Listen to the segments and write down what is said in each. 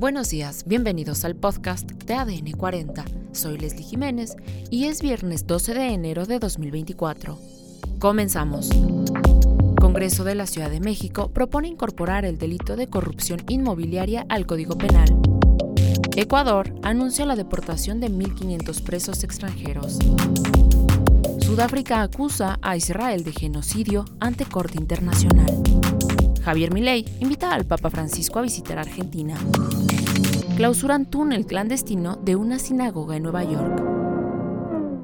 Buenos días, bienvenidos al podcast de ADN 40. Soy Leslie Jiménez y es viernes 12 de enero de 2024. Comenzamos. Congreso de la Ciudad de México propone incorporar el delito de corrupción inmobiliaria al Código Penal. Ecuador anuncia la deportación de 1.500 presos extranjeros. Sudáfrica acusa a Israel de genocidio ante Corte Internacional. Javier Milei invita al Papa Francisco a visitar Argentina. Clausuran túnel clandestino de una sinagoga en Nueva York.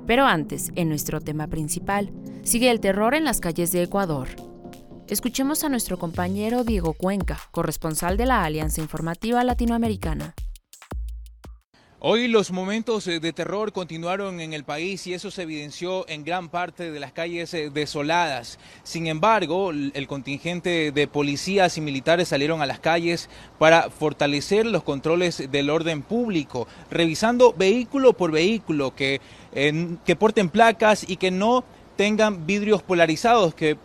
Pero antes, en nuestro tema principal, sigue el terror en las calles de Ecuador. Escuchemos a nuestro compañero Diego Cuenca, corresponsal de la Alianza Informativa Latinoamericana. Hoy los momentos eh, de terror continuaron en el país y eso se evidenció en gran parte de las calles eh, desoladas. Sin embargo, el contingente de policías y militares salieron a las calles para fortalecer los controles del orden público, revisando vehículo por vehículo que, que porten placas y que no tengan vidrios polarizados que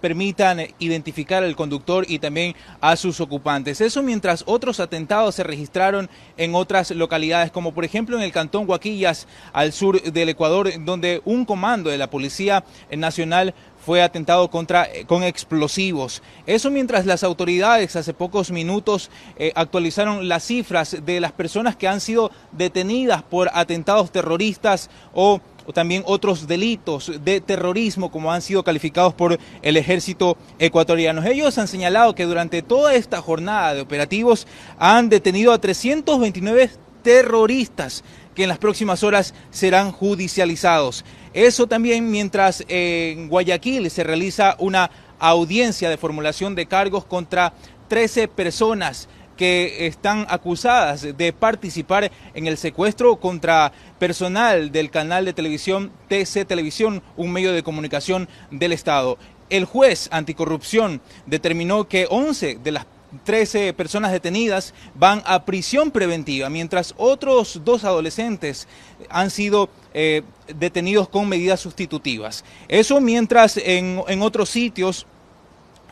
permitan identificar al conductor y también a sus ocupantes. Eso mientras otros atentados se registraron en otras localidades, como por ejemplo en el cantón Huaquillas, al sur del Ecuador, donde un comando de la Policía Nacional fue atentado contra eh, con explosivos. Eso mientras las autoridades hace pocos minutos eh, actualizaron las cifras de las personas que han sido detenidas por atentados terroristas o también otros delitos de terrorismo como han sido calificados por el ejército ecuatoriano. Ellos han señalado que durante toda esta jornada de operativos han detenido a 329 terroristas que en las próximas horas serán judicializados. Eso también mientras en Guayaquil se realiza una audiencia de formulación de cargos contra 13 personas que están acusadas de participar en el secuestro contra personal del canal de televisión TC Televisión, un medio de comunicación del Estado. El juez anticorrupción determinó que 11 de las 13 personas detenidas van a prisión preventiva, mientras otros dos adolescentes han sido eh, detenidos con medidas sustitutivas. Eso mientras en, en otros sitios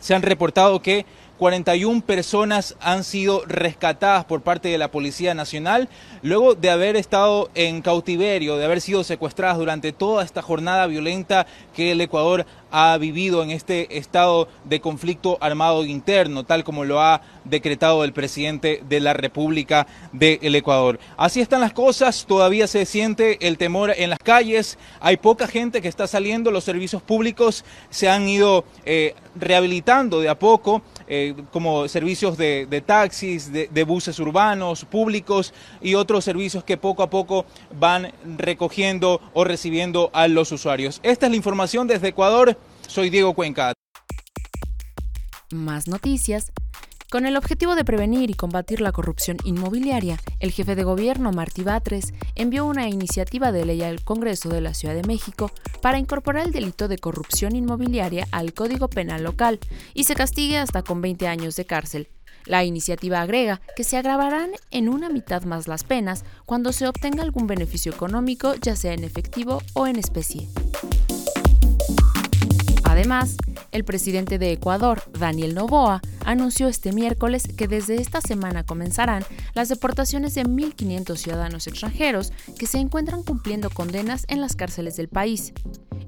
se han reportado que 41 personas han sido rescatadas por parte de la Policía Nacional luego de haber estado en cautiverio, de haber sido secuestradas durante toda esta jornada violenta que el Ecuador ha vivido en este estado de conflicto armado interno, tal como lo ha decretado el presidente de la República del Ecuador. Así están las cosas, todavía se siente el temor en las calles, hay poca gente que está saliendo, los servicios públicos se han ido eh, rehabilitando de a poco, eh, como servicios de, taxis, de, de buses urbanos, públicos y otros servicios que poco a poco van recogiendo o recibiendo a los usuarios. Esta es la información desde Ecuador. Soy Diego Cuenca. Más noticias. Con el objetivo de prevenir y combatir la corrupción inmobiliaria, el jefe de gobierno, Martí Batres, envió una iniciativa de ley al Congreso de la Ciudad de México para incorporar el delito de corrupción inmobiliaria al Código Penal local y se castigue hasta con 20 años de cárcel. La iniciativa agrega que se agravarán en una mitad más las penas cuando se obtenga algún beneficio económico, ya sea en efectivo o en especie. Además, el presidente de Ecuador, Daniel Novoa, anunció este miércoles que desde esta semana comenzarán las deportaciones de 1.500 ciudadanos extranjeros que se encuentran cumpliendo condenas en las cárceles del país.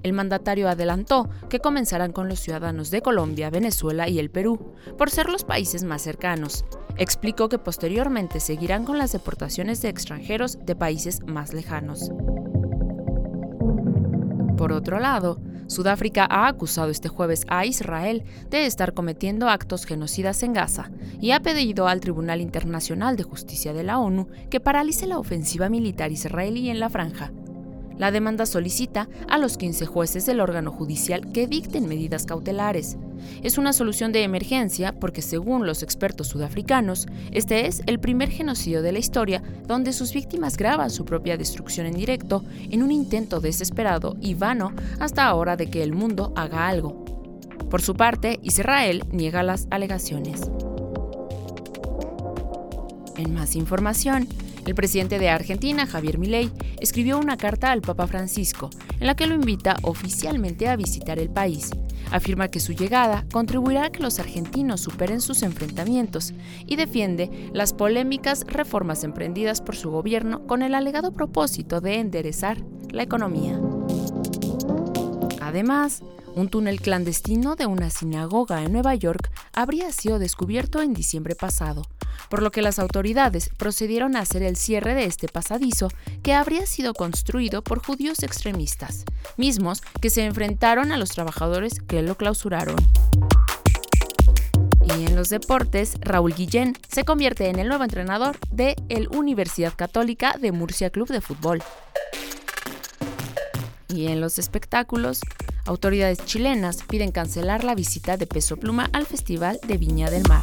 El mandatario adelantó que comenzarán con los ciudadanos de Colombia, Venezuela y el Perú, por ser los países más cercanos. Explicó que posteriormente seguirán con las deportaciones de extranjeros de países más lejanos. Por otro lado, Sudáfrica ha acusado este jueves a Israel de estar cometiendo actos genocidas en Gaza y ha pedido al Tribunal Internacional de Justicia de la ONU que paralice la ofensiva militar israelí en la franja. La demanda solicita a los 15 jueces del órgano judicial que dicten medidas cautelares. Es una solución de emergencia porque, según los expertos sudafricanos, este es el primer genocidio de la historia donde sus víctimas graban su propia destrucción en directo en un intento desesperado y vano hasta ahora de que el mundo haga algo. Por su parte, Israel niega las alegaciones. En más información, El presidente de Argentina, Javier Milei, escribió una carta al Papa Francisco en la que lo invita oficialmente a visitar el país. Afirma que su llegada contribuirá a que los argentinos superen sus enfrentamientos y defiende las polémicas reformas emprendidas por su gobierno con el alegado propósito de enderezar la economía. Además, un túnel clandestino de una sinagoga en Nueva York habría sido descubierto en diciembre pasado, por lo que las autoridades procedieron a hacer el cierre de este pasadizo que habría sido construido por judíos extremistas, mismos que se enfrentaron a los trabajadores que lo clausuraron. Y en los deportes, Raúl Guillén se convierte en el nuevo entrenador de el Universidad Católica de Murcia Club de Fútbol. Y en los espectáculos, autoridades chilenas piden cancelar la visita de Peso Pluma al Festival de Viña del Mar.